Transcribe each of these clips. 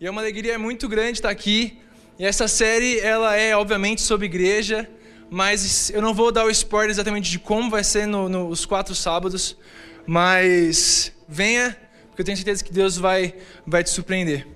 E é uma alegria muito grande estar aqui. E essa série, ela é obviamente sobre igreja, mas eu não vou dar o spoiler exatamente de como vai ser nos no, nos quatro sábados, mas venha, porque eu tenho certeza que Deus vai, vai te surpreender.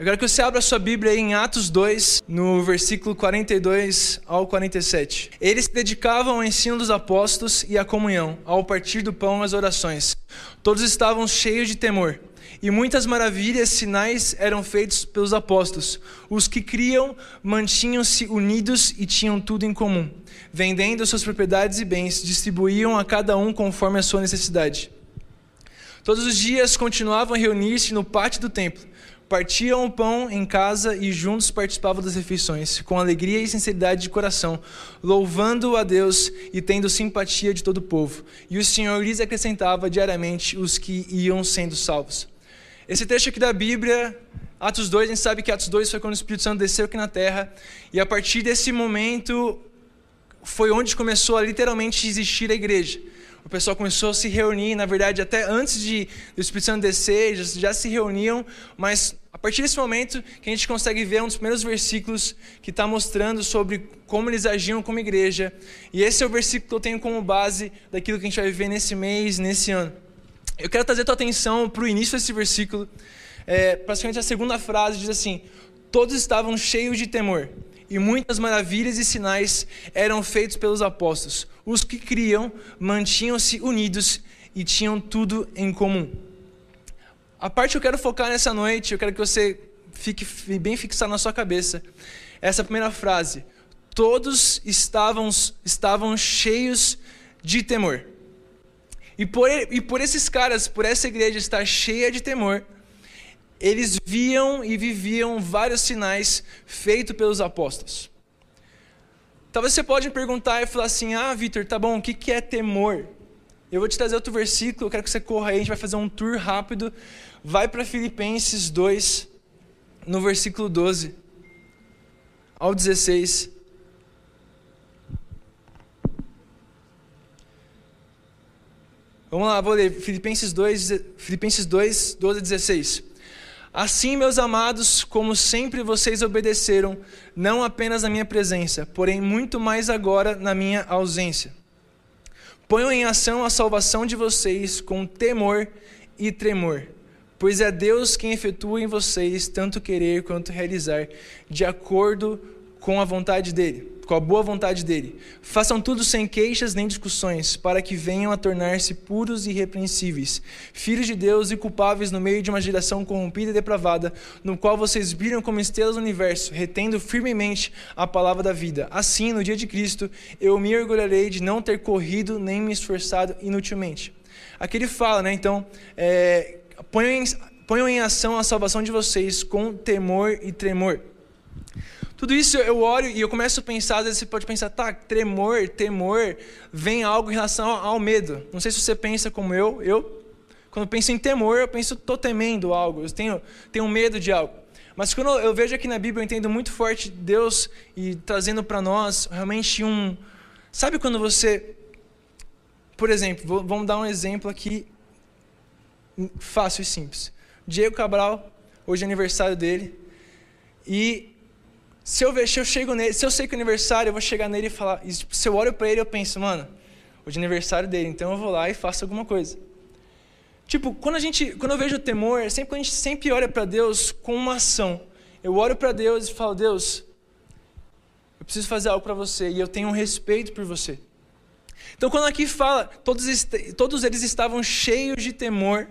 Eu quero que você abra sua Bíblia em Atos 2, no versículo 42 ao 47. Eles se dedicavam ao ensino dos apóstolos e à comunhão, ao partir do pão e às orações. Todos estavam cheios de temor. E muitas maravilhas, sinais eram feitos pelos apóstolos. Os que criam mantinham-se unidos e tinham tudo em comum. Vendendo suas propriedades e bens, distribuíam a cada um conforme a sua necessidade. Todos os dias continuavam a reunir-se no pátio do templo partiam o pão em casa e juntos participavam das refeições, com alegria e sinceridade de coração, louvando a Deus e tendo simpatia de todo o povo. E o Senhor lhes acrescentava diariamente os que iam sendo salvos. Esse texto aqui da Bíblia, Atos 2, a gente sabe que Atos 2 foi quando o Espírito Santo desceu aqui na terra, e a partir desse momento foi onde começou a literalmente existir a igreja o pessoal começou a se reunir, na verdade, até antes de do Espírito Santo descer, já, já se reuniam, mas a partir desse momento que a gente consegue ver um dos primeiros versículos que está mostrando sobre como eles agiam como igreja. E esse é o versículo que eu tenho como base daquilo que a gente vai viver nesse mês, nesse ano. Eu quero trazer tua atenção para o início desse versículo. É, praticamente a segunda frase diz assim: Todos estavam cheios de temor e muitas maravilhas e sinais eram feitos pelos apóstolos. Os que criam mantinham-se unidos e tinham tudo em comum. A parte que eu quero focar nessa noite, eu quero que você fique bem fixado na sua cabeça. Essa primeira frase: todos estavam, estavam cheios de temor. E por, e por esses caras, por essa igreja estar cheia de temor, eles viam e viviam vários sinais feitos pelos apóstolos. Talvez você pode me perguntar e falar assim: Ah, Vitor, tá bom, o que é temor? Eu vou te trazer outro versículo, eu quero que você corra aí, a gente vai fazer um tour rápido. Vai para Filipenses 2, no versículo 12 ao 16. Vamos lá, vou ler Filipenses 2, Filipenses 2, 12 a 16. Assim, meus amados, como sempre vocês obedeceram, não apenas na minha presença, porém muito mais agora na minha ausência. Ponham em ação a salvação de vocês com temor e tremor, pois é Deus quem efetua em vocês tanto querer quanto realizar, de acordo com a vontade dele com a boa vontade dele. Façam tudo sem queixas nem discussões, para que venham a tornar-se puros e irrepreensíveis, filhos de Deus e culpáveis no meio de uma geração corrompida e depravada, no qual vocês brilham como estrelas do universo, retendo firmemente a palavra da vida. Assim, no dia de Cristo, eu me orgulharei de não ter corrido nem me esforçado inutilmente. Aqui ele fala, né? Então, é, ponham, em, ponham em ação a salvação de vocês com temor e tremor. Tudo isso eu olho e eu começo a pensar, às vezes você pode pensar, tá, tremor, temor, vem algo em relação ao medo. Não sei se você pensa como eu, eu, quando penso em temor, eu penso, estou temendo algo, eu tenho, tenho medo de algo. Mas quando eu vejo aqui na Bíblia, eu entendo muito forte Deus e trazendo para nós realmente um. Sabe quando você. Por exemplo, vamos dar um exemplo aqui fácil e simples. Diego Cabral, hoje é aniversário dele, e se eu, ver, se eu chego nele, se eu sei que é aniversário, eu vou chegar nele e falar. E, tipo, se eu olho para ele, eu penso, mano, hoje é aniversário dele, então eu vou lá e faço alguma coisa. Tipo, quando a gente, quando eu vejo o temor, é sempre a gente sempre olha para Deus com uma ação. Eu olho para Deus e falo, Deus, eu preciso fazer algo para você e eu tenho um respeito por você. Então, quando aqui fala, todos, todos eles estavam cheios de temor.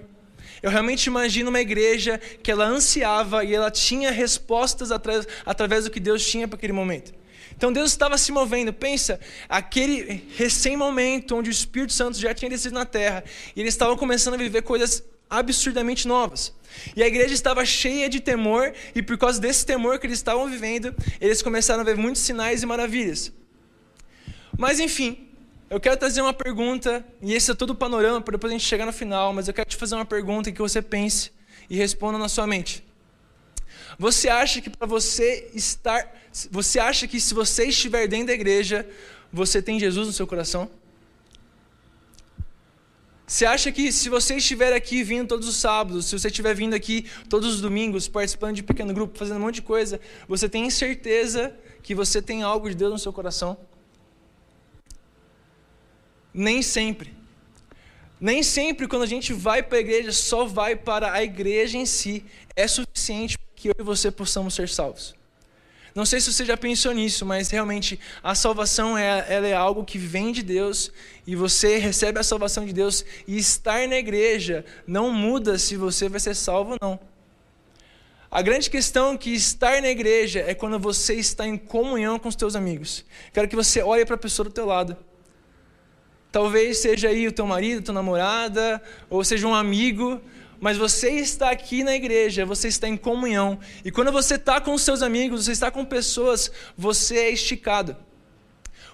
Eu realmente imagino uma igreja que ela ansiava e ela tinha respostas através, através do que Deus tinha para aquele momento. Então Deus estava se movendo. Pensa, aquele recém-momento onde o Espírito Santo já tinha descido na terra e eles estavam começando a viver coisas absurdamente novas. E a igreja estava cheia de temor, e por causa desse temor que eles estavam vivendo, eles começaram a ver muitos sinais e maravilhas. Mas enfim, eu quero trazer uma pergunta, e esse é todo o panorama para depois a gente chegar no final, mas eu quero te fazer uma pergunta que você pense e responda na sua mente. Você acha que para você estar, você acha que se você estiver dentro da igreja, você tem Jesus no seu coração? Você acha que se você estiver aqui vindo todos os sábados, se você estiver vindo aqui todos os domingos, participando de pequeno grupo, fazendo um monte de coisa, você tem certeza que você tem algo de Deus no seu coração? Nem sempre. Nem sempre quando a gente vai para a igreja, só vai para a igreja em si, é suficiente para que eu e você possamos ser salvos. Não sei se você já pensou nisso, mas realmente a salvação é, ela é algo que vem de Deus e você recebe a salvação de Deus e estar na igreja não muda se você vai ser salvo ou não. A grande questão é que estar na igreja é quando você está em comunhão com os teus amigos. Quero que você olhe para a pessoa do teu lado. Talvez seja aí o teu marido, tua namorada, ou seja um amigo, mas você está aqui na igreja, você está em comunhão. E quando você está com seus amigos, você está com pessoas, você é esticado.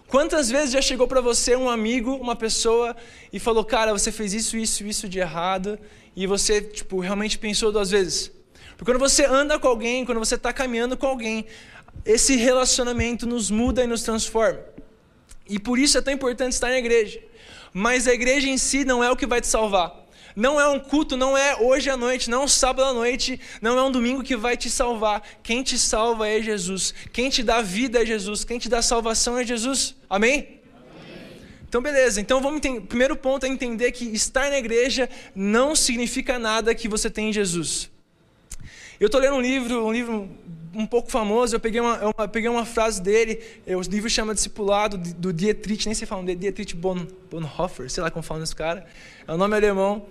Quantas vezes já chegou para você um amigo, uma pessoa, e falou, cara, você fez isso, isso, isso de errado, e você, tipo, realmente pensou duas vezes? Porque quando você anda com alguém, quando você está caminhando com alguém, esse relacionamento nos muda e nos transforma. E por isso é tão importante estar na igreja. Mas a igreja em si não é o que vai te salvar. Não é um culto, não é hoje à noite, não é um sábado à noite, não é um domingo que vai te salvar. Quem te salva é Jesus. Quem te dá vida é Jesus. Quem te dá salvação é Jesus. Amém? Então, beleza. Então, vamos entender. primeiro ponto é entender que estar na igreja não significa nada que você tem em Jesus. Eu estou lendo um livro, um livro um pouco famoso, eu peguei uma, eu peguei uma frase dele, o livro chama Discipulado, do Dietrich, nem sei falar, Dietrich Bonhoeffer, sei lá como fala esse cara, é um nome alemão.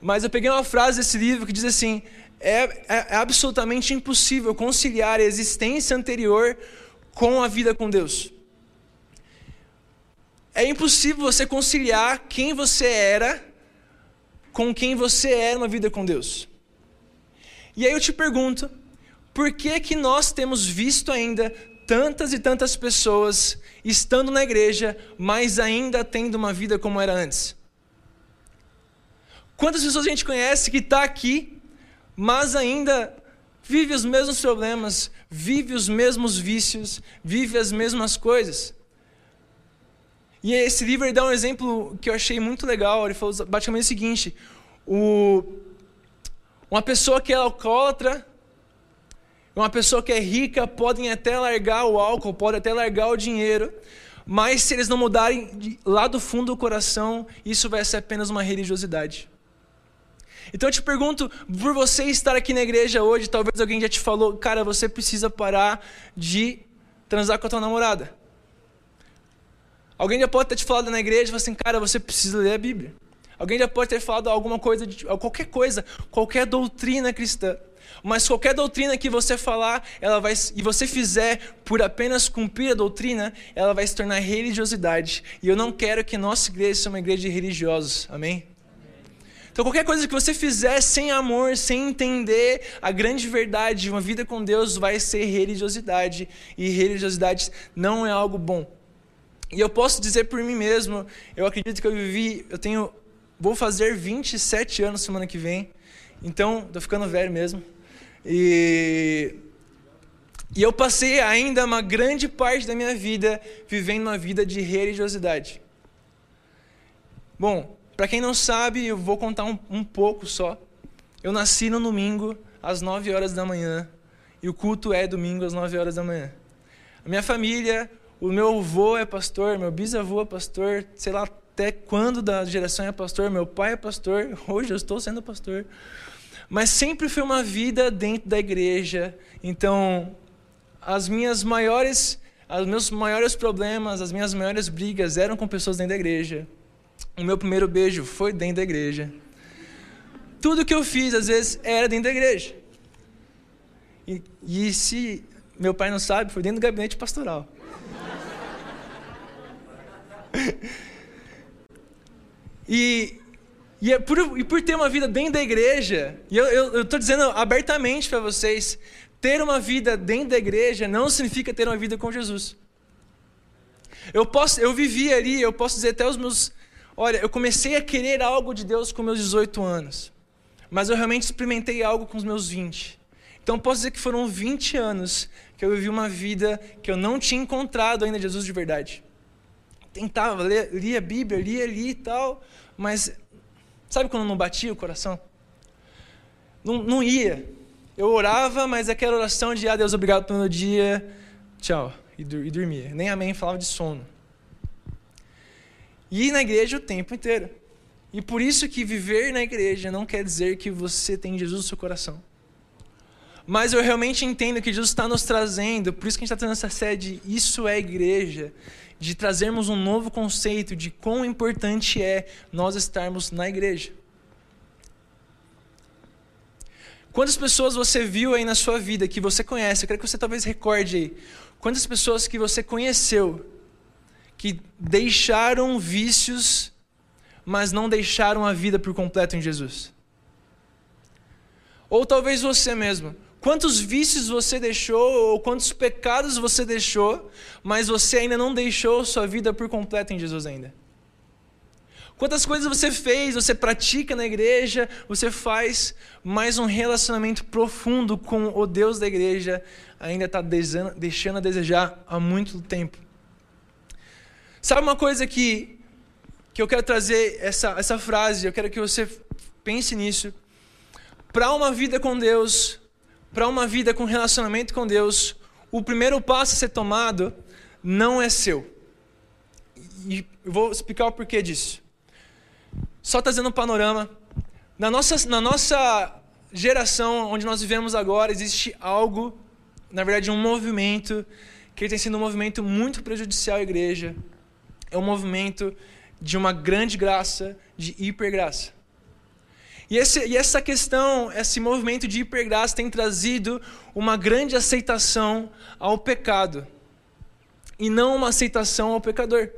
Mas eu peguei uma frase desse livro que diz assim: é, é, é absolutamente impossível conciliar a existência anterior com a vida com Deus. É impossível você conciliar quem você era com quem você é numa vida com Deus. E aí eu te pergunto, por que que nós temos visto ainda tantas e tantas pessoas estando na igreja, mas ainda tendo uma vida como era antes? Quantas pessoas a gente conhece que está aqui, mas ainda vive os mesmos problemas, vive os mesmos vícios, vive as mesmas coisas? E esse livro dá um exemplo que eu achei muito legal. Ele falou basicamente o seguinte: o, uma pessoa que é alcoólatra, uma pessoa que é rica, podem até largar o álcool, podem até largar o dinheiro, mas se eles não mudarem lá do fundo do coração, isso vai ser apenas uma religiosidade. Então eu te pergunto, por você estar aqui na igreja hoje, talvez alguém já te falou, cara, você precisa parar de transar com a tua namorada. Alguém já pode ter te falado na igreja, falou assim, cara, você precisa ler a Bíblia. Alguém já pode ter falado alguma coisa, de, qualquer coisa, qualquer doutrina cristã. Mas qualquer doutrina que você falar, ela vai, e você fizer por apenas cumprir a doutrina, ela vai se tornar religiosidade. E eu não quero que nossa igreja seja uma igreja de religiosos. Amém? Então, qualquer coisa que você fizer sem amor, sem entender a grande verdade de uma vida com Deus, vai ser religiosidade. E religiosidade não é algo bom. E eu posso dizer por mim mesmo, eu acredito que eu vivi, eu tenho, vou fazer 27 anos semana que vem. Então, estou ficando velho mesmo. E, e eu passei ainda uma grande parte da minha vida vivendo uma vida de religiosidade. Bom, para quem não sabe, eu vou contar um, um pouco só. Eu nasci no domingo, às 9 horas da manhã, e o culto é domingo, às 9 horas da manhã. A minha família, o meu avô é pastor, meu bisavô é pastor, sei lá até quando da geração é pastor, meu pai é pastor, hoje eu estou sendo pastor. Mas sempre foi uma vida dentro da igreja. Então, as minhas maiores, os meus maiores problemas, as minhas maiores brigas eram com pessoas dentro da igreja. O meu primeiro beijo foi dentro da igreja. Tudo que eu fiz, às vezes, era dentro da igreja. E, e se meu pai não sabe, foi dentro do gabinete pastoral. e, e, é por, e por ter uma vida dentro da igreja, e eu estou dizendo abertamente para vocês, ter uma vida dentro da igreja não significa ter uma vida com Jesus. Eu posso, eu vivi ali, eu posso dizer até os meus Olha, eu comecei a querer algo de Deus com meus 18 anos, mas eu realmente experimentei algo com os meus 20. Então posso dizer que foram 20 anos que eu vivi uma vida que eu não tinha encontrado ainda Jesus de verdade. Tentava, lia, lia a Bíblia, lia ali e tal, mas Sabe quando não batia o coração? Não, não ia. Eu orava, mas aquela oração de, ah, Deus, obrigado pelo meu dia, tchau, e, e dormia. Nem amém falava de sono. E na igreja o tempo inteiro. E por isso que viver na igreja não quer dizer que você tem Jesus no seu coração. Mas eu realmente entendo que Jesus está nos trazendo, por isso que a gente está tendo essa sede, isso é igreja, de trazermos um novo conceito de quão importante é nós estarmos na igreja. Quantas pessoas você viu aí na sua vida que você conhece? Eu quero que você talvez recorde aí. Quantas pessoas que você conheceu que deixaram vícios, mas não deixaram a vida por completo em Jesus? Ou talvez você mesmo. Quantos vícios você deixou, ou quantos pecados você deixou, mas você ainda não deixou sua vida por completo em Jesus ainda? Quantas coisas você fez, você pratica na igreja, você faz, mas um relacionamento profundo com o Deus da igreja ainda está deixando a desejar há muito tempo. Sabe uma coisa que, que eu quero trazer, essa, essa frase, eu quero que você pense nisso. Para uma vida com Deus, para uma vida com relacionamento com Deus, o primeiro passo a ser tomado não é seu. E vou explicar o porquê disso. Só trazendo um panorama. Na nossa, na nossa geração, onde nós vivemos agora, existe algo, na verdade, um movimento, que tem sido um movimento muito prejudicial à igreja. É um movimento de uma grande graça, de hipergraça. E, esse, e essa questão, esse movimento de hipergraça tem trazido uma grande aceitação ao pecado e não uma aceitação ao pecador.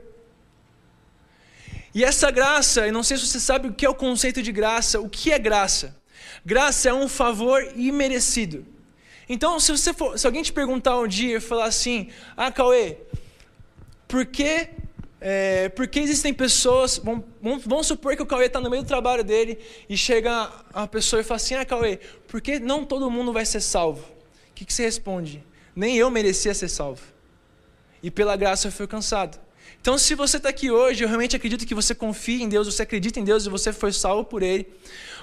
E essa graça, eu não sei se você sabe o que é o conceito de graça, o que é graça? Graça é um favor imerecido. Então, se, você for, se alguém te perguntar um dia e falar assim: Ah, Cauê, por que, é, por que existem pessoas. Vamos, vamos supor que o Cauê está no meio do trabalho dele e chega a pessoa e fala assim: Ah, Cauê, por que não todo mundo vai ser salvo? O que, que você responde? Nem eu merecia ser salvo. E pela graça eu fui alcançado. Então, se você está aqui hoje, eu realmente acredito que você confia em Deus, você acredita em Deus e você foi salvo por Ele.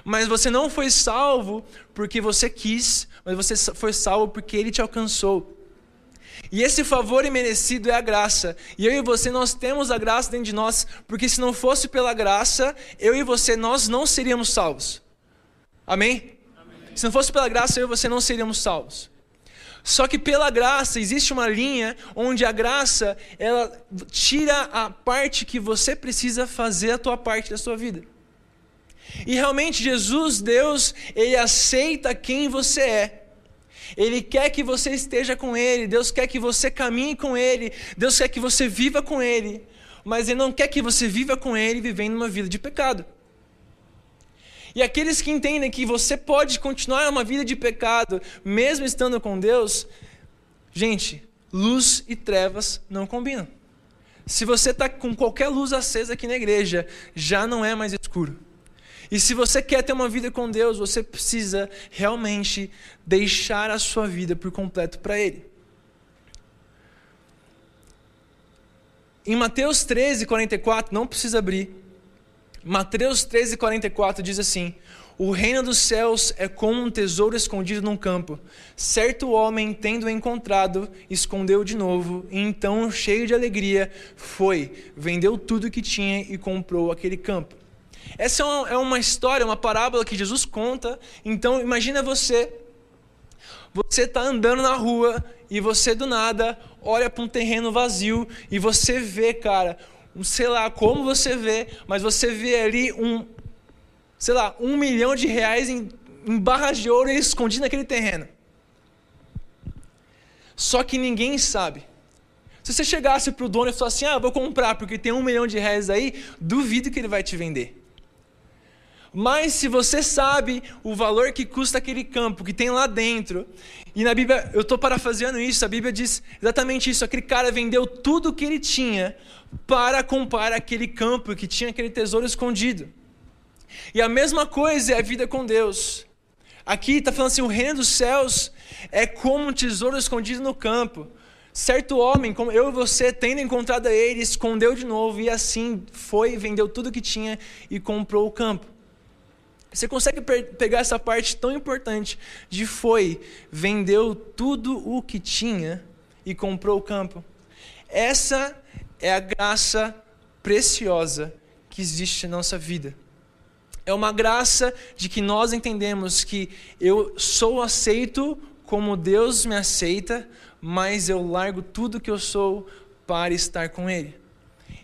Mas você não foi salvo porque você quis, mas você foi salvo porque Ele te alcançou. E esse favor imerecido é a graça. E eu e você, nós temos a graça dentro de nós, porque se não fosse pela graça, eu e você, nós não seríamos salvos. Amém? Amém? Se não fosse pela graça, eu e você não seríamos salvos. Só que pela graça existe uma linha onde a graça ela tira a parte que você precisa fazer a tua parte da sua vida. E realmente Jesus, Deus, ele aceita quem você é. Ele quer que você esteja com ele, Deus quer que você caminhe com ele, Deus quer que você viva com ele, mas ele não quer que você viva com ele vivendo uma vida de pecado. E aqueles que entendem que você pode continuar uma vida de pecado, mesmo estando com Deus, gente, luz e trevas não combinam. Se você está com qualquer luz acesa aqui na igreja, já não é mais escuro. E se você quer ter uma vida com Deus, você precisa realmente deixar a sua vida por completo para Ele. Em Mateus 13, 44, não precisa abrir, Mateus 13, 44 diz assim: O reino dos céus é como um tesouro escondido num campo. Certo homem, tendo encontrado, escondeu de novo, e então, cheio de alegria, foi, vendeu tudo que tinha e comprou aquele campo. Essa é uma, é uma história, uma parábola que Jesus conta. Então, imagina você. Você está andando na rua e você do nada olha para um terreno vazio e você vê, cara, sei lá como você vê, mas você vê ali um, sei lá, um milhão de reais em, em barras de ouro escondido naquele terreno. Só que ninguém sabe. Se você chegasse para o dono e falasse assim, ah, vou comprar porque tem um milhão de reais aí, duvido que ele vai te vender. Mas se você sabe o valor que custa aquele campo que tem lá dentro, e na Bíblia, eu estou parafraseando isso, a Bíblia diz exatamente isso: aquele cara vendeu tudo o que ele tinha para comprar aquele campo que tinha aquele tesouro escondido. E a mesma coisa é a vida com Deus. Aqui está falando assim: o reino dos céus é como um tesouro escondido no campo. Certo homem, como eu e você, tendo encontrado ele, escondeu de novo e assim foi, vendeu tudo que tinha e comprou o campo. Você consegue pegar essa parte tão importante de foi, vendeu tudo o que tinha e comprou o campo? Essa é a graça preciosa que existe na nossa vida. É uma graça de que nós entendemos que eu sou aceito como Deus me aceita, mas eu largo tudo que eu sou para estar com Ele.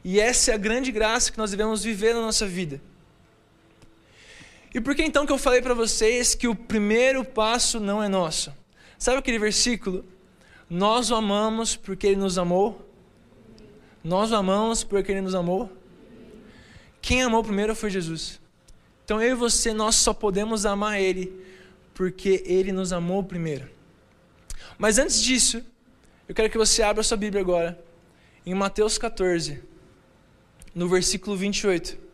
E essa é a grande graça que nós devemos viver na nossa vida. E por que então que eu falei para vocês que o primeiro passo não é nosso? Sabe aquele versículo? Nós o amamos porque ele nos amou. Nós o amamos porque ele nos amou. Quem amou primeiro foi Jesus. Então eu e você, nós só podemos amar ele porque ele nos amou primeiro. Mas antes disso, eu quero que você abra sua Bíblia agora, em Mateus 14, no versículo 28.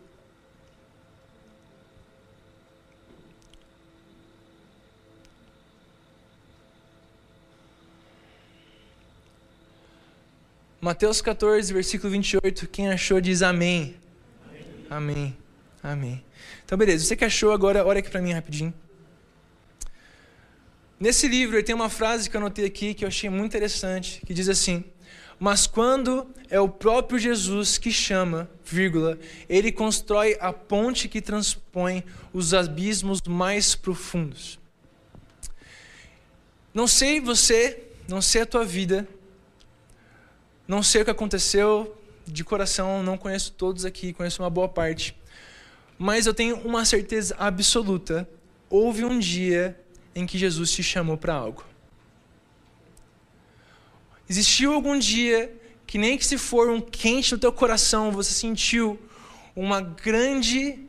Mateus 14, versículo 28. Quem achou diz amém. Amém. Amém. amém. Então, beleza. Você que achou agora, olha aqui para mim rapidinho. Nesse livro, tem uma frase que eu anotei aqui que eu achei muito interessante, que diz assim: Mas quando é o próprio Jesus que chama, vírgula, ele constrói a ponte que transpõe os abismos mais profundos. Não sei você, não sei a tua vida, não sei o que aconteceu, de coração, não conheço todos aqui, conheço uma boa parte. Mas eu tenho uma certeza absoluta: houve um dia em que Jesus te chamou para algo. Existiu algum dia que, nem que se for um quente no teu coração, você sentiu uma grande,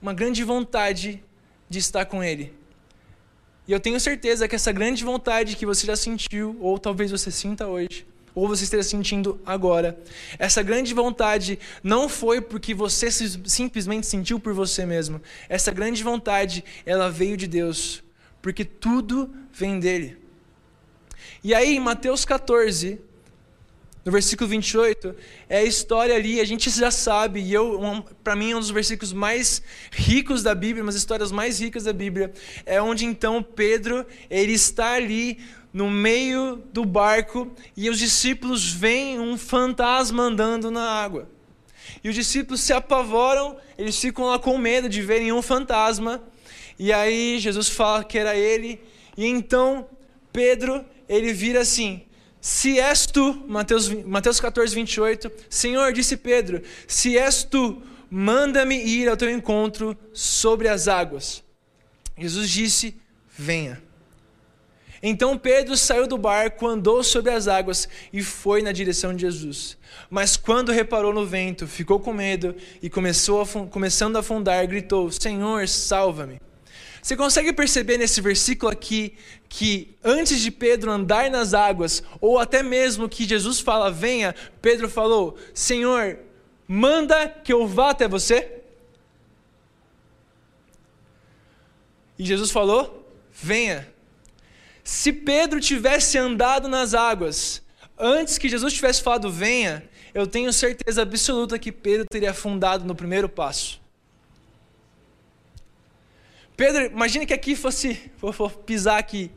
uma grande vontade de estar com Ele. E eu tenho certeza que essa grande vontade que você já sentiu, ou talvez você sinta hoje, ou você esteja sentindo agora. Essa grande vontade não foi porque você simplesmente sentiu por você mesmo. Essa grande vontade, ela veio de Deus, porque tudo vem dele. E aí, em Mateus 14, no versículo 28, é a história ali, a gente já sabe, e eu, um, para mim, é um dos versículos mais ricos da Bíblia, umas histórias mais ricas da Bíblia, é onde então Pedro, ele está ali no meio do barco e os discípulos veem um fantasma andando na água. E os discípulos se apavoram, eles ficam lá com medo de verem um fantasma. E aí Jesus fala que era ele. E então Pedro, ele vira assim: Se és tu, Mateus, Mateus 14, 28, Senhor, disse Pedro, se és tu, manda-me ir ao teu encontro sobre as águas. Jesus disse: Venha. Então Pedro saiu do barco, andou sobre as águas e foi na direção de Jesus. Mas quando reparou no vento, ficou com medo e começou a, começando a afundar, gritou: Senhor, salva-me. Você consegue perceber nesse versículo aqui que antes de Pedro andar nas águas, ou até mesmo que Jesus fala, venha, Pedro falou: Senhor, manda que eu vá até você? E Jesus falou: venha. Se Pedro tivesse andado nas águas antes que Jesus tivesse falado venha, eu tenho certeza absoluta que Pedro teria afundado no primeiro passo. Pedro, imagine que aqui fosse, vou, vou pisar aqui.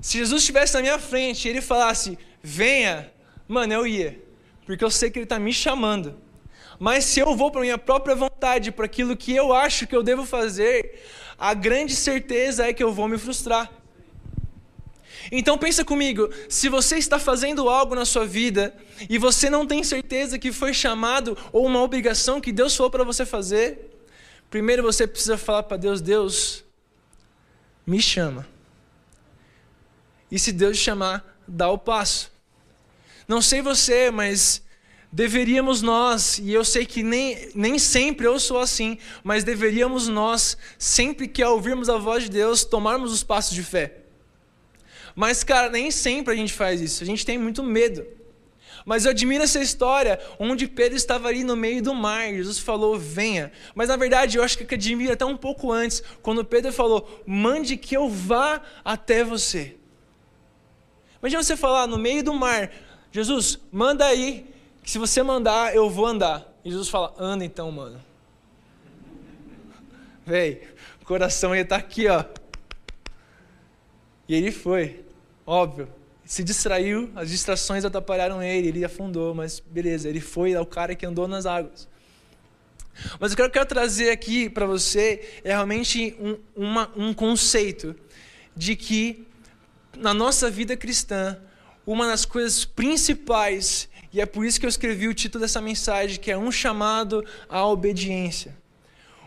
Se Jesus estivesse na minha frente e ele falasse, venha, mano, eu ia, porque eu sei que ele está me chamando. Mas se eu vou para minha própria vontade, para aquilo que eu acho que eu devo fazer, a grande certeza é que eu vou me frustrar. Então pensa comigo, se você está fazendo algo na sua vida e você não tem certeza que foi chamado ou uma obrigação que Deus falou para você fazer, primeiro você precisa falar para Deus, Deus, me chama. E se Deus te chamar, dá o passo. Não sei você, mas deveríamos nós, e eu sei que nem, nem sempre eu sou assim, mas deveríamos nós, sempre que ouvirmos a voz de Deus, tomarmos os passos de fé. Mas, cara, nem sempre a gente faz isso. A gente tem muito medo. Mas eu admiro essa história onde Pedro estava ali no meio do mar. Jesus falou, venha. Mas na verdade eu acho que admiro até um pouco antes, quando Pedro falou, mande que eu vá até você. Imagina você falar no meio do mar, Jesus, manda aí, que se você mandar, eu vou andar. E Jesus fala, anda então, mano. Véi, o coração ia estar tá aqui, ó. E ele foi, óbvio. Se distraiu, as distrações atrapalharam ele, ele afundou, mas beleza, ele foi o cara que andou nas águas. Mas o que eu quero trazer aqui para você é realmente um, uma, um conceito de que na nossa vida cristã, uma das coisas principais, e é por isso que eu escrevi o título dessa mensagem, que é um chamado à obediência.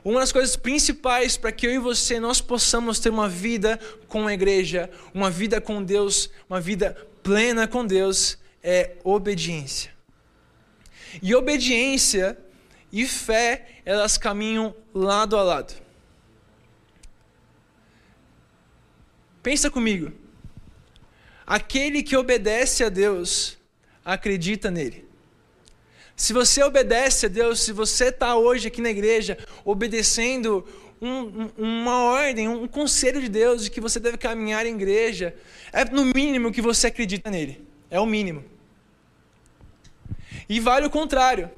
Uma das coisas principais para que eu e você nós possamos ter uma vida com a igreja, uma vida com Deus, uma vida plena com Deus, é obediência. E obediência e fé, elas caminham lado a lado. Pensa comigo. Aquele que obedece a Deus, acredita nele. Se você obedece a Deus, se você está hoje aqui na igreja obedecendo um, uma ordem, um conselho de Deus de que você deve caminhar em igreja, é no mínimo que você acredita nele. É o mínimo. E vale o contrário.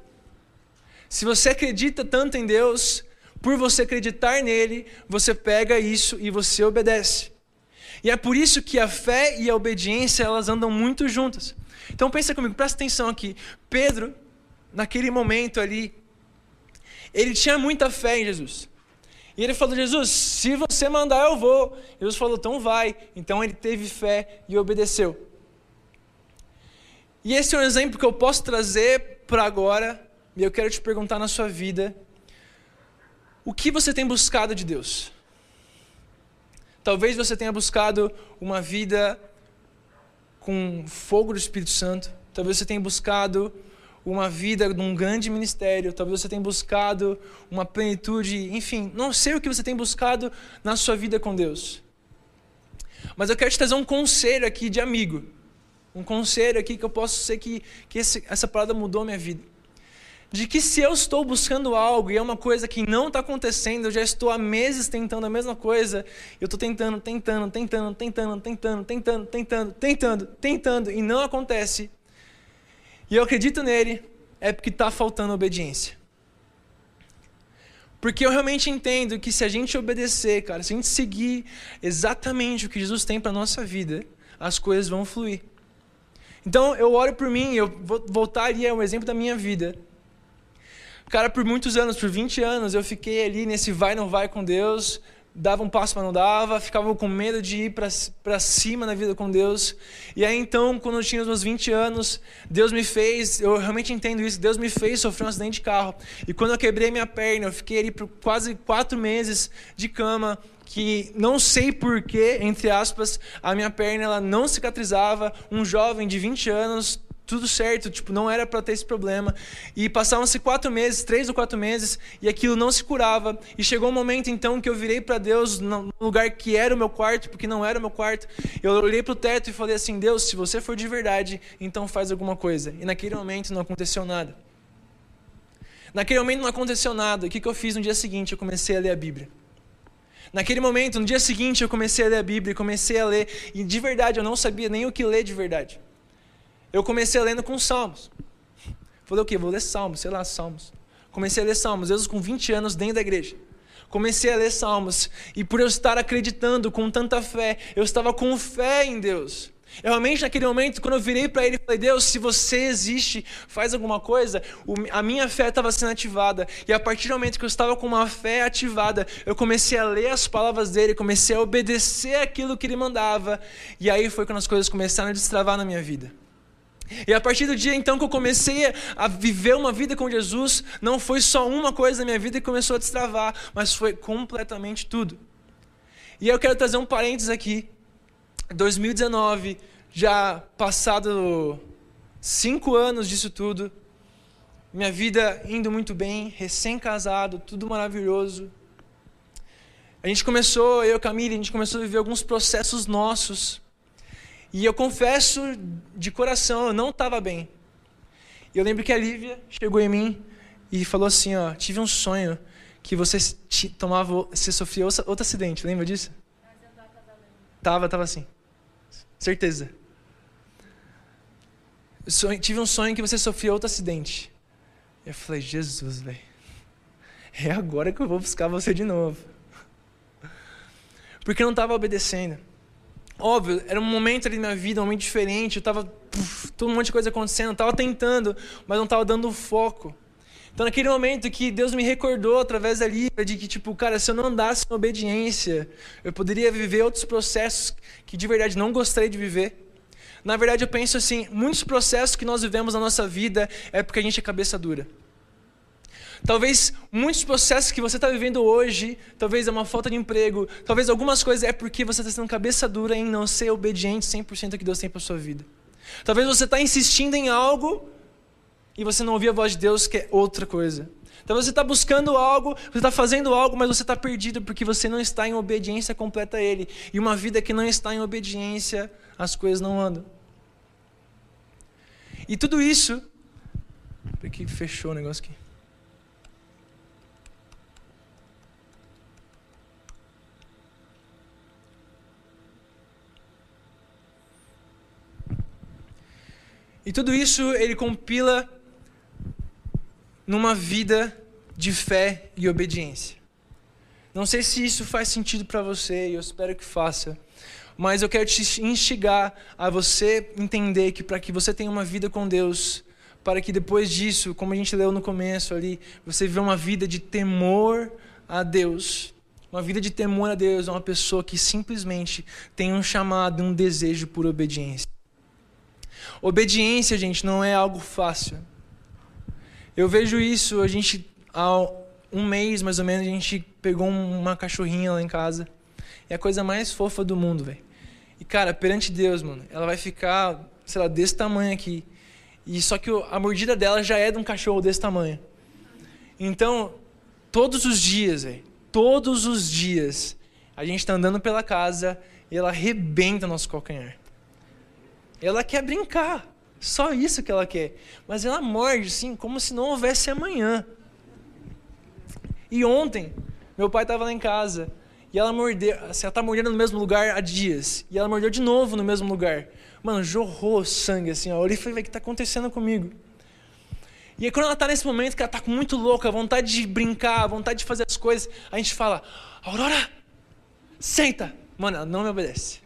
Se você acredita tanto em Deus, por você acreditar nele, você pega isso e você obedece. E é por isso que a fé e a obediência elas andam muito juntas. Então pensa comigo, presta atenção aqui. Pedro naquele momento ali, ele tinha muita fé em Jesus. E ele falou: Jesus, se você mandar, eu vou. Jesus falou: então vai. Então ele teve fé e obedeceu. E esse é um exemplo que eu posso trazer para agora. E eu quero te perguntar na sua vida: o que você tem buscado de Deus? Talvez você tenha buscado uma vida com fogo do Espírito Santo. Talvez você tenha buscado uma vida num grande ministério, talvez você tenha buscado uma plenitude, enfim, não sei o que você tem buscado na sua vida com Deus. Mas eu quero te trazer um conselho aqui de amigo. Um conselho aqui que eu posso ser que, que esse, essa parada mudou minha vida. De que se eu estou buscando algo e é uma coisa que não está acontecendo, eu já estou há meses tentando a mesma coisa, eu estou tentando, tentando, tentando, tentando, tentando, tentando, tentando, tentando, tentando, e não acontece, e eu acredito nele, é porque está faltando obediência. Porque eu realmente entendo que se a gente obedecer, cara, se a gente seguir exatamente o que Jesus tem para nossa vida, as coisas vão fluir. Então eu oro por mim, eu vou voltar ali é um exemplo da minha vida. Cara, por muitos anos, por 20 anos, eu fiquei ali nesse vai não vai com Deus, dava um passo, mas não dava, ficava com medo de ir para cima na vida com Deus. E aí então, quando eu tinha os meus 20 anos, Deus me fez, eu realmente entendo isso, Deus me fez sofrer um acidente de carro. E quando eu quebrei minha perna, eu fiquei ali por quase quatro meses de cama, que não sei porquê, entre aspas, a minha perna ela não cicatrizava. Um jovem de 20 anos, tudo certo, tipo, não era para ter esse problema. E passavam-se quatro meses, três ou quatro meses, e aquilo não se curava. E chegou um momento então que eu virei para Deus no lugar que era o meu quarto, porque não era o meu quarto. Eu olhei para o teto e falei assim: Deus, se você for de verdade, então faz alguma coisa. E naquele momento não aconteceu nada. Naquele momento não aconteceu nada. O que, que eu fiz no dia seguinte? Eu comecei a ler a Bíblia. Naquele momento, no dia seguinte, eu comecei a ler a Bíblia, comecei a ler, e de verdade eu não sabia nem o que ler de verdade. Eu comecei lendo com Salmos. Falei o quê? Vou ler Salmos, sei lá, Salmos. Comecei a ler Salmos, eu com 20 anos dentro da igreja. Comecei a ler Salmos, e por eu estar acreditando com tanta fé, eu estava com fé em Deus. Eu realmente, naquele momento, quando eu virei para ele e falei, Deus, se você existe, faz alguma coisa, a minha fé estava sendo ativada. E a partir do momento que eu estava com uma fé ativada, eu comecei a ler as palavras dele, comecei a obedecer aquilo que ele mandava. E aí foi quando as coisas começaram a destravar na minha vida. E a partir do dia então que eu comecei a viver uma vida com Jesus, não foi só uma coisa na minha vida que começou a destravar, mas foi completamente tudo. E eu quero trazer um parênteses aqui. 2019, já passado cinco anos disso tudo, minha vida indo muito bem, recém-casado, tudo maravilhoso. A gente começou, eu e a Camila, a gente começou a viver alguns processos nossos e eu confesso de coração, eu não estava bem. E eu lembro que a Lívia chegou em mim e falou assim, ó, tive um sonho que você tomava, você sofria outro acidente, lembra disso? Tava, tava assim. Certeza. Sonho, tive um sonho que você sofria outro acidente. Eu falei, Jesus, velho. É agora que eu vou buscar você de novo. Porque eu não estava obedecendo. Óbvio, era um momento ali na minha vida, um momento diferente, eu estava todo um monte de coisa acontecendo, eu estava tentando, mas não estava dando foco. Então, naquele momento que Deus me recordou através da Bíblia de que, tipo, cara, se eu não andasse em obediência, eu poderia viver outros processos que de verdade não gostaria de viver. Na verdade, eu penso assim: muitos processos que nós vivemos na nossa vida é porque a gente é cabeça dura. Talvez muitos processos que você está vivendo hoje, talvez é uma falta de emprego, talvez algumas coisas é porque você está sendo cabeça dura em não ser obediente 100% ao que Deus tem para sua vida. Talvez você está insistindo em algo e você não ouvir a voz de Deus, que é outra coisa. Talvez você está buscando algo, você está fazendo algo, mas você está perdido porque você não está em obediência completa a Ele. E uma vida que não está em obediência, as coisas não andam. E tudo isso. Porque fechou o negócio aqui. E tudo isso ele compila numa vida de fé e obediência. Não sei se isso faz sentido para você, e eu espero que faça. Mas eu quero te instigar a você entender que para que você tenha uma vida com Deus, para que depois disso, como a gente leu no começo ali, você viva uma vida de temor a Deus. Uma vida de temor a Deus é uma pessoa que simplesmente tem um chamado, um desejo por obediência. Obediência, gente, não é algo fácil. Eu vejo isso, a gente, há um mês mais ou menos, a gente pegou uma cachorrinha lá em casa. É a coisa mais fofa do mundo, velho. E, cara, perante Deus, mano, ela vai ficar, sei lá, desse tamanho aqui. E só que a mordida dela já é de um cachorro desse tamanho. Então, todos os dias, velho, todos os dias, a gente tá andando pela casa e ela arrebenta nosso calcanhar. Ela quer brincar. Só isso que ela quer. Mas ela morde, assim, como se não houvesse amanhã. E ontem, meu pai estava lá em casa. E ela mordeu, assim, ela tá mordendo no mesmo lugar há dias. E ela mordeu de novo no mesmo lugar. Mano, jorrou sangue, assim, ó. Eu olhei e falei, o que está acontecendo comigo? E aí, quando ela está nesse momento que ela está muito louca, vontade de brincar, vontade de fazer as coisas, a gente fala, Aurora, senta. Mano, ela não me obedece.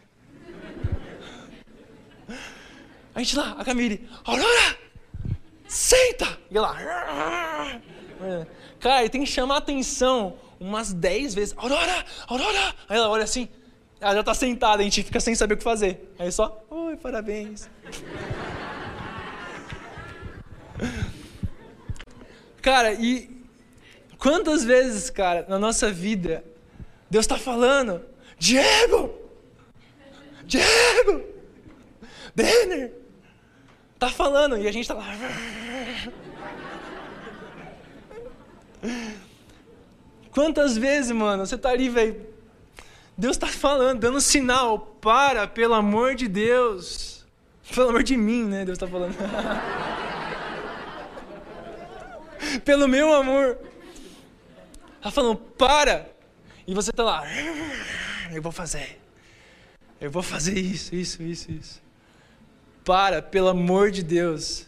A gente lá, a Camille, Aurora, senta! E ela, cara, tem que chamar atenção umas 10 vezes, Aurora, Aurora! Aí ela olha assim, ela já tá sentada, a gente fica sem saber o que fazer. Aí só, oi, parabéns. cara, e quantas vezes, cara, na nossa vida, Deus está falando, Diego! Diego! Denner! Tá falando e a gente tá lá. Quantas vezes, mano, você tá ali, velho. Deus tá falando, dando sinal. Para, pelo amor de Deus. Pelo amor de mim, né? Deus tá falando. pelo meu amor. Tá falando, para. E você tá lá. Eu vou fazer. Eu vou fazer isso, isso, isso, isso. Para, pelo amor de Deus.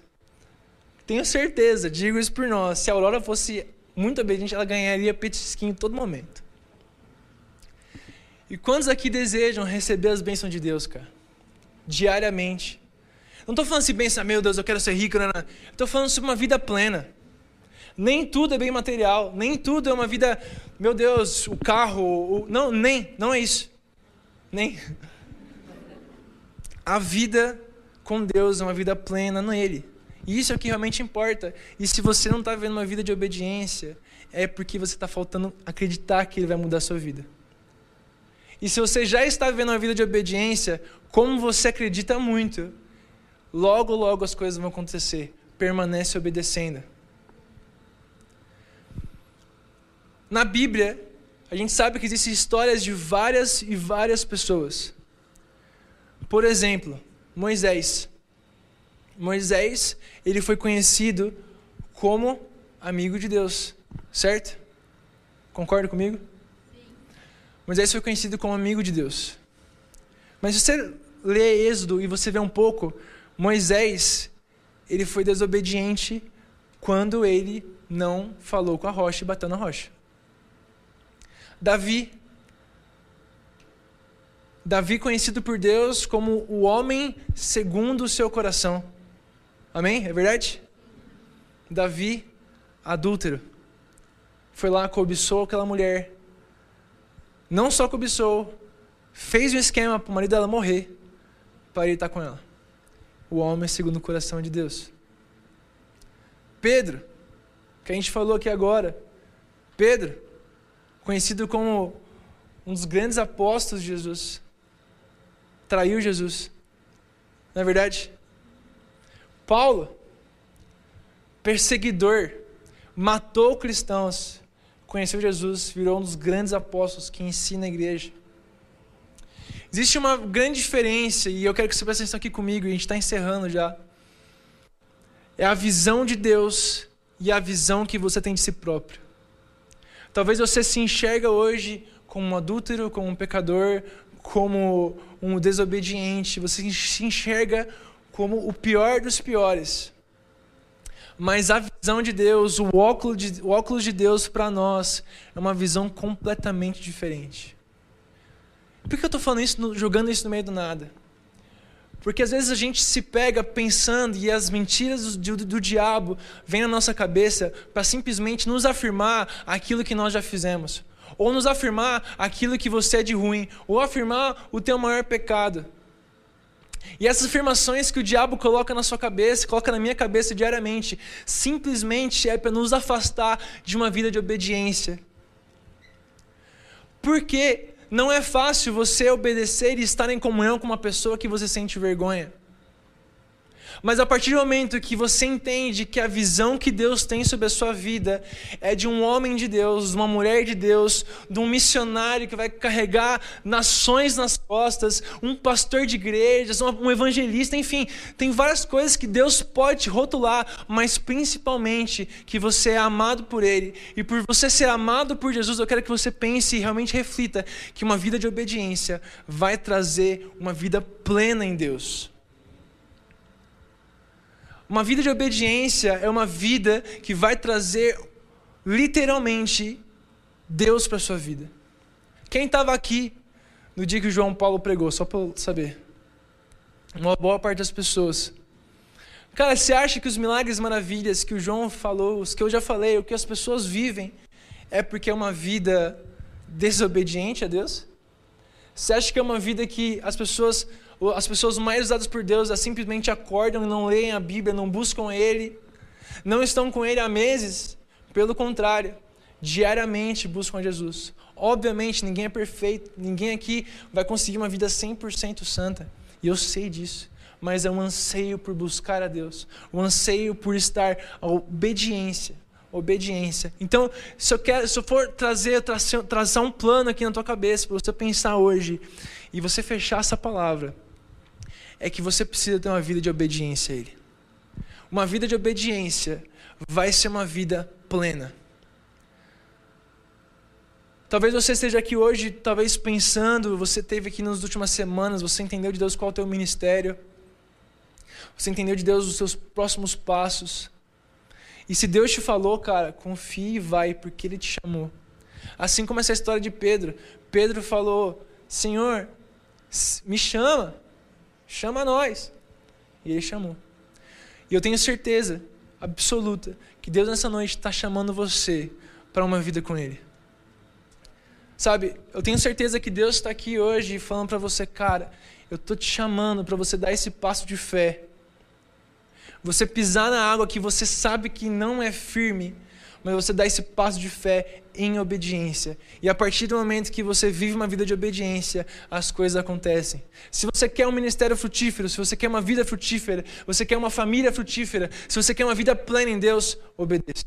Tenho certeza, digo isso por nós. Se a Aurora fosse muito obediente, ela ganharia petisquinho em todo momento. E quantos aqui desejam receber as bênçãos de Deus, cara? Diariamente. Não estou falando assim, bênção, meu Deus, eu quero ser rico. Estou falando sobre uma vida plena. Nem tudo é bem material, nem tudo é uma vida, meu Deus, o carro, o... não, nem, não é isso. Nem. A vida com Deus, uma vida plena nele. E isso é o que realmente importa. E se você não está vivendo uma vida de obediência, é porque você está faltando acreditar que Ele vai mudar a sua vida. E se você já está vivendo uma vida de obediência, como você acredita muito, logo, logo as coisas vão acontecer. Permanece obedecendo. Na Bíblia, a gente sabe que existem histórias de várias e várias pessoas. Por exemplo, Moisés. Moisés, ele foi conhecido como amigo de Deus, certo? Concorda comigo? Sim. Moisés foi conhecido como amigo de Deus. Mas se você lê Êxodo e você vê um pouco, Moisés, ele foi desobediente quando ele não falou com a rocha e bateu na rocha. Davi, Davi conhecido por Deus como o homem segundo o seu coração. Amém? É verdade? Davi, adúltero, foi lá, cobiçou aquela mulher. Não só cobiçou, fez um esquema para o marido dela morrer, para ele estar com ela. O homem segundo o coração de Deus. Pedro, que a gente falou aqui agora. Pedro, conhecido como um dos grandes apóstolos de Jesus, traiu Jesus. Não é verdade? Paulo, perseguidor, matou cristãos, conheceu Jesus, virou um dos grandes apóstolos que ensina a igreja. Existe uma grande diferença, e eu quero que você preste atenção aqui comigo, e a gente está encerrando já. É a visão de Deus e a visão que você tem de si próprio. Talvez você se enxerga hoje como um adúltero, como um pecador, como um desobediente, você se enxerga como o pior dos piores. Mas a visão de Deus, o óculos de, o óculos de Deus para nós, é uma visão completamente diferente. Por que eu estou falando isso, jogando isso no meio do nada? Porque às vezes a gente se pega pensando e as mentiras do, do, do diabo vêm na nossa cabeça para simplesmente nos afirmar aquilo que nós já fizemos. Ou nos afirmar aquilo que você é de ruim. Ou afirmar o teu maior pecado. E essas afirmações que o diabo coloca na sua cabeça, coloca na minha cabeça diariamente, simplesmente é para nos afastar de uma vida de obediência. Porque não é fácil você obedecer e estar em comunhão com uma pessoa que você sente vergonha. Mas a partir do momento que você entende que a visão que Deus tem sobre a sua vida é de um homem de Deus, de uma mulher de Deus, de um missionário que vai carregar nações nas costas, um pastor de igrejas, um evangelista, enfim, tem várias coisas que Deus pode te rotular, mas principalmente que você é amado por Ele. E por você ser amado por Jesus, eu quero que você pense e realmente reflita que uma vida de obediência vai trazer uma vida plena em Deus. Uma vida de obediência é uma vida que vai trazer literalmente Deus para sua vida. Quem estava aqui no dia que o João Paulo pregou, só para saber? Uma boa parte das pessoas. Cara, você acha que os milagres maravilhas que o João falou, os que eu já falei, o que as pessoas vivem, é porque é uma vida desobediente a Deus? Você acha que é uma vida que as pessoas as pessoas mais usadas por Deus simplesmente acordam e não leem a Bíblia, não buscam Ele, não estão com Ele há meses. Pelo contrário, diariamente buscam a Jesus. Obviamente, ninguém é perfeito, ninguém aqui vai conseguir uma vida 100% santa. E eu sei disso. Mas é um anseio por buscar a Deus, um anseio por estar a obediência obediência. Então, se eu, quero, se eu for trazer, trazer um plano aqui na tua cabeça para você pensar hoje e você fechar essa palavra, é que você precisa ter uma vida de obediência a Ele. Uma vida de obediência vai ser uma vida plena. Talvez você esteja aqui hoje, talvez pensando, você teve aqui nas últimas semanas, você entendeu de Deus qual é o teu ministério, você entendeu de Deus os seus próximos passos. E se Deus te falou, cara, confie e vai, porque Ele te chamou. Assim como essa história de Pedro. Pedro falou: Senhor, me chama. Chama nós. E ele chamou. E eu tenho certeza absoluta que Deus nessa noite está chamando você para uma vida com Ele. Sabe, eu tenho certeza que Deus está aqui hoje falando para você, cara, eu estou te chamando para você dar esse passo de fé. Você pisar na água que você sabe que não é firme, mas você dá esse passo de fé em obediência. E a partir do momento que você vive uma vida de obediência, as coisas acontecem. Se você quer um ministério frutífero, se você quer uma vida frutífera, você quer uma família frutífera, se você quer uma vida plena em Deus, obedeça.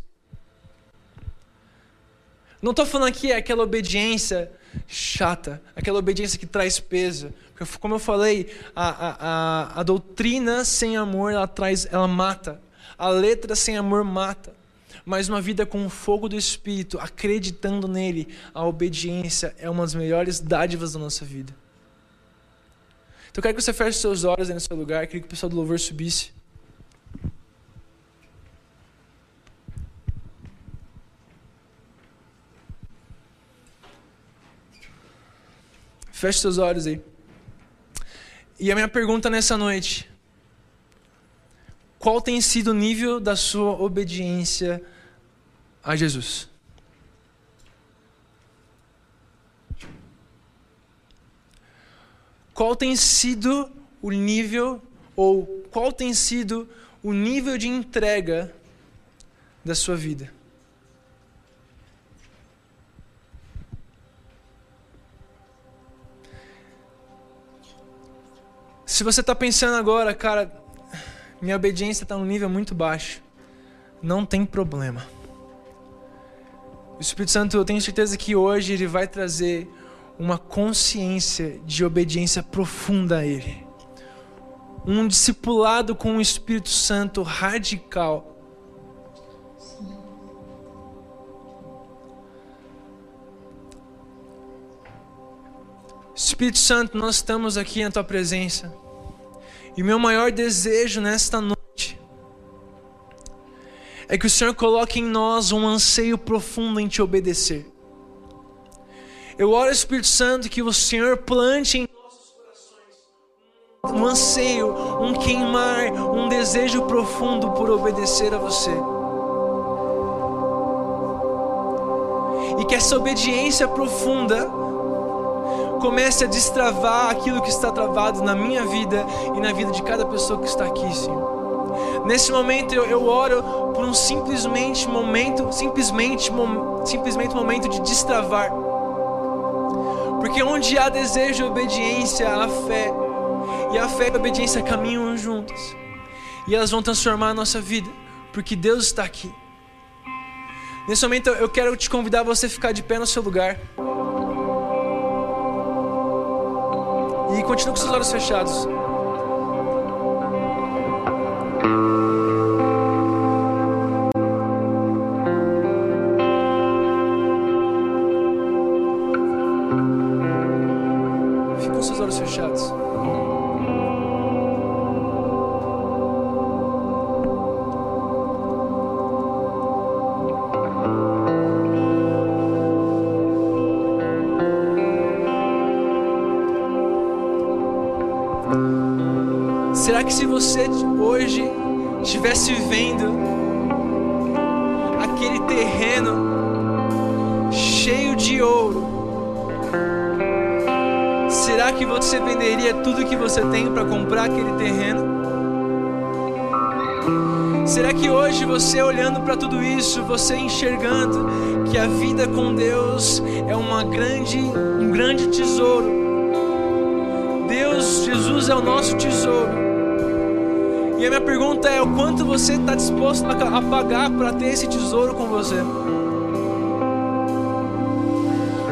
Não estou falando aqui aquela obediência chata, aquela obediência que traz peso. Porque, como eu falei, a, a, a, a doutrina sem amor ela traz, ela mata. A letra sem amor mata mas uma vida com o fogo do Espírito, acreditando nele, a obediência é uma das melhores dádivas da nossa vida. Então eu quero que você feche seus olhos aí no seu lugar, queria que o pessoal do louvor subisse. Feche seus olhos aí. E a minha pergunta nessa noite: qual tem sido o nível da sua obediência a Jesus? Qual tem sido o nível ou qual tem sido o nível de entrega da sua vida? Se você está pensando agora, cara, minha obediência está num nível muito baixo, não tem problema. O Espírito Santo, eu tenho certeza que hoje ele vai trazer uma consciência de obediência profunda a Ele. Um discipulado com o Espírito Santo radical. Espírito Santo, nós estamos aqui na tua presença. E meu maior desejo nesta noite é que o Senhor coloque em nós um anseio profundo em te obedecer. Eu oro, Espírito Santo, que o Senhor plante em nossos corações um anseio, um queimar, um desejo profundo por obedecer a você. E que essa obediência profunda comece a destravar aquilo que está travado na minha vida e na vida de cada pessoa que está aqui, Senhor. Nesse momento eu, eu oro por um simplesmente momento, simplesmente, mom, simplesmente momento de destravar. Porque onde há desejo e obediência, há fé. E a fé e a obediência caminham juntas. E elas vão transformar a nossa vida, porque Deus está aqui. Nesse momento eu quero te convidar a você ficar de pé no seu lugar. E continue com seus olhos fechados. Será que se você hoje estivesse vendo aquele terreno cheio de ouro, será que você venderia tudo que você tem para comprar aquele terreno? Será que hoje você olhando para tudo isso, você enxergando que a vida com Deus é uma grande, um grande tesouro? Deus, Jesus é o nosso tesouro. E a minha pergunta é: o quanto você está disposto a pagar para ter esse tesouro com você?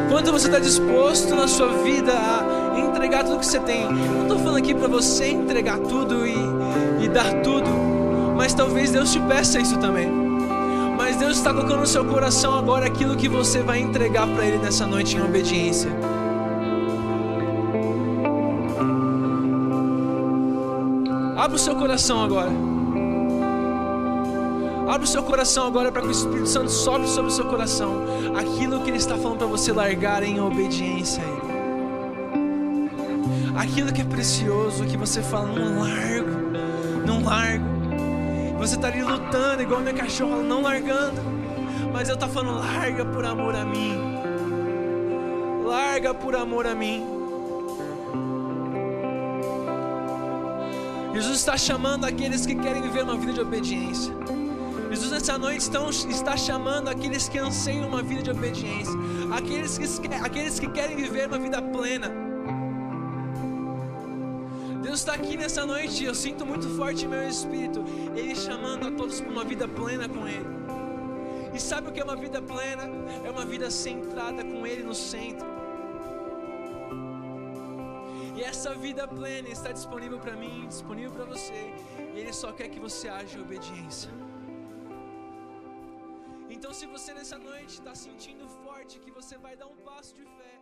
Quanto você está disposto na sua vida a entregar tudo que você tem? Não estou falando aqui para você entregar tudo e, e dar tudo, mas talvez Deus te peça isso também. Mas Deus está colocando no seu coração agora aquilo que você vai entregar para Ele nessa noite em obediência. Abra o seu coração agora. Abra o seu coração agora para que o Espírito Santo sobe sobre o seu coração aquilo que Ele está falando para você largar em obediência a Ele. Aquilo que é precioso, que você fala, não largo, não largo. Você está ali lutando, igual minha cachorra, não largando. Mas eu estou falando, larga por amor a mim. Larga por amor a mim. Jesus está chamando aqueles que querem viver uma vida de obediência. Jesus nessa noite estão, está chamando aqueles que anseiam uma vida de obediência, aqueles que, aqueles que querem viver uma vida plena. Deus está aqui nessa noite, eu sinto muito forte em meu espírito, Ele chamando a todos para uma vida plena com Ele. E sabe o que é uma vida plena? É uma vida centrada com Ele no centro. E essa vida plena está disponível para mim, disponível para você. E Ele só quer que você age em obediência. Então, se você nessa noite está sentindo forte que você vai dar um passo de fé,